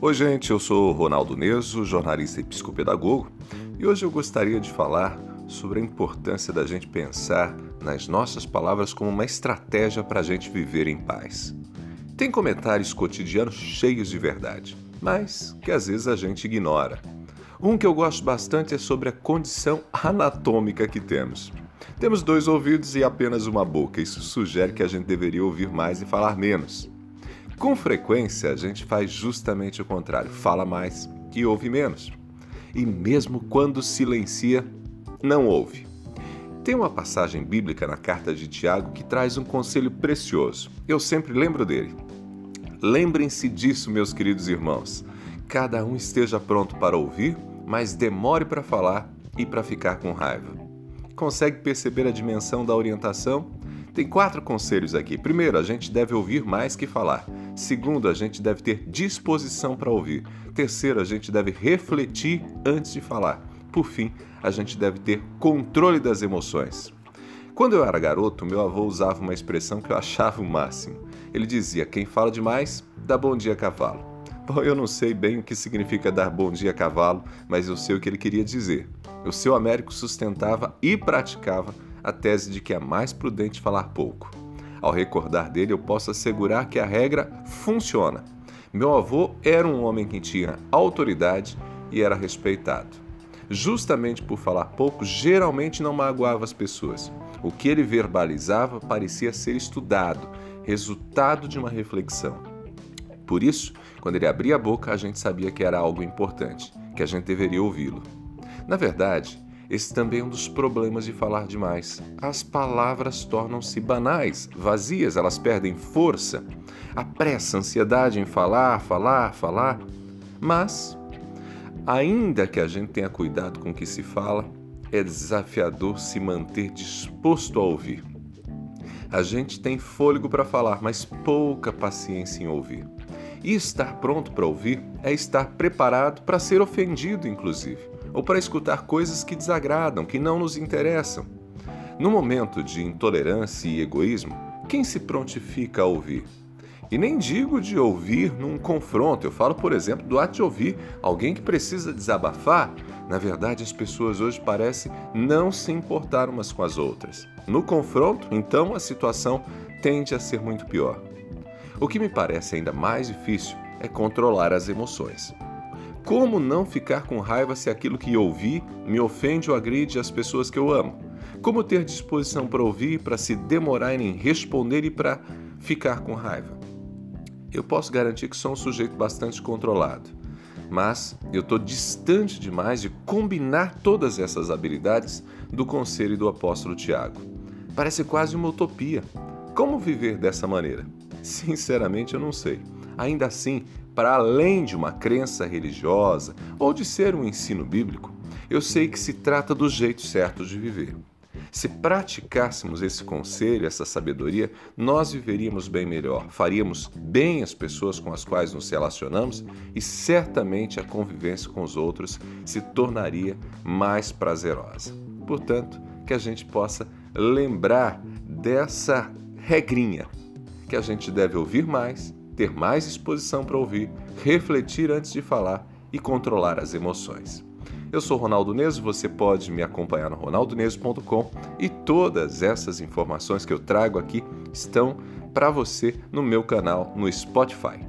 Oi, gente, eu sou Ronaldo Neso, jornalista e psicopedagogo, e hoje eu gostaria de falar sobre a importância da gente pensar nas nossas palavras como uma estratégia para a gente viver em paz. Tem comentários cotidianos cheios de verdade, mas que às vezes a gente ignora. Um que eu gosto bastante é sobre a condição anatômica que temos. Temos dois ouvidos e apenas uma boca. Isso sugere que a gente deveria ouvir mais e falar menos. Com frequência, a gente faz justamente o contrário: fala mais e ouve menos. E mesmo quando silencia, não ouve. Tem uma passagem bíblica na carta de Tiago que traz um conselho precioso. Eu sempre lembro dele. Lembrem-se disso, meus queridos irmãos. Cada um esteja pronto para ouvir, mas demore para falar e para ficar com raiva. Consegue perceber a dimensão da orientação? Tem quatro conselhos aqui. Primeiro, a gente deve ouvir mais que falar. Segundo, a gente deve ter disposição para ouvir. Terceiro, a gente deve refletir antes de falar. Por fim, a gente deve ter controle das emoções. Quando eu era garoto, meu avô usava uma expressão que eu achava o máximo. Ele dizia: quem fala demais, dá bom dia a cavalo. Bom, eu não sei bem o que significa dar bom dia a cavalo, mas eu sei o que ele queria dizer. O seu Américo sustentava e praticava a tese de que é mais prudente falar pouco. Ao recordar dele, eu posso assegurar que a regra funciona. Meu avô era um homem que tinha autoridade e era respeitado. Justamente por falar pouco, geralmente não magoava as pessoas. O que ele verbalizava parecia ser estudado, resultado de uma reflexão. Por isso, quando ele abria a boca, a gente sabia que era algo importante, que a gente deveria ouvi-lo. Na verdade, esse também é um dos problemas de falar demais. As palavras tornam-se banais, vazias, elas perdem força. A pressa, a ansiedade em falar, falar, falar. Mas, ainda que a gente tenha cuidado com o que se fala, é desafiador se manter disposto a ouvir. A gente tem fôlego para falar, mas pouca paciência em ouvir. E estar pronto para ouvir é estar preparado para ser ofendido, inclusive ou para escutar coisas que desagradam, que não nos interessam. No momento de intolerância e egoísmo, quem se prontifica a ouvir? E nem digo de ouvir num confronto, eu falo, por exemplo, do ato de ouvir alguém que precisa desabafar. Na verdade, as pessoas hoje parecem não se importar umas com as outras. No confronto, então, a situação tende a ser muito pior. O que me parece ainda mais difícil é controlar as emoções. Como não ficar com raiva se aquilo que ouvi me ofende ou agride as pessoas que eu amo? Como ter disposição para ouvir, para se demorar em responder e para ficar com raiva? Eu posso garantir que sou um sujeito bastante controlado, mas eu estou distante demais de combinar todas essas habilidades do conselho do apóstolo Tiago. Parece quase uma utopia. Como viver dessa maneira? Sinceramente, eu não sei. Ainda assim, para além de uma crença religiosa ou de ser um ensino bíblico, eu sei que se trata do jeito certo de viver. Se praticássemos esse conselho, essa sabedoria, nós viveríamos bem melhor, faríamos bem as pessoas com as quais nos relacionamos e certamente a convivência com os outros se tornaria mais prazerosa. Portanto, que a gente possa lembrar dessa regrinha, que a gente deve ouvir mais ter mais disposição para ouvir, refletir antes de falar e controlar as emoções. Eu sou Ronaldo Neso, você pode me acompanhar no ronaldoneso.com e todas essas informações que eu trago aqui estão para você no meu canal no Spotify.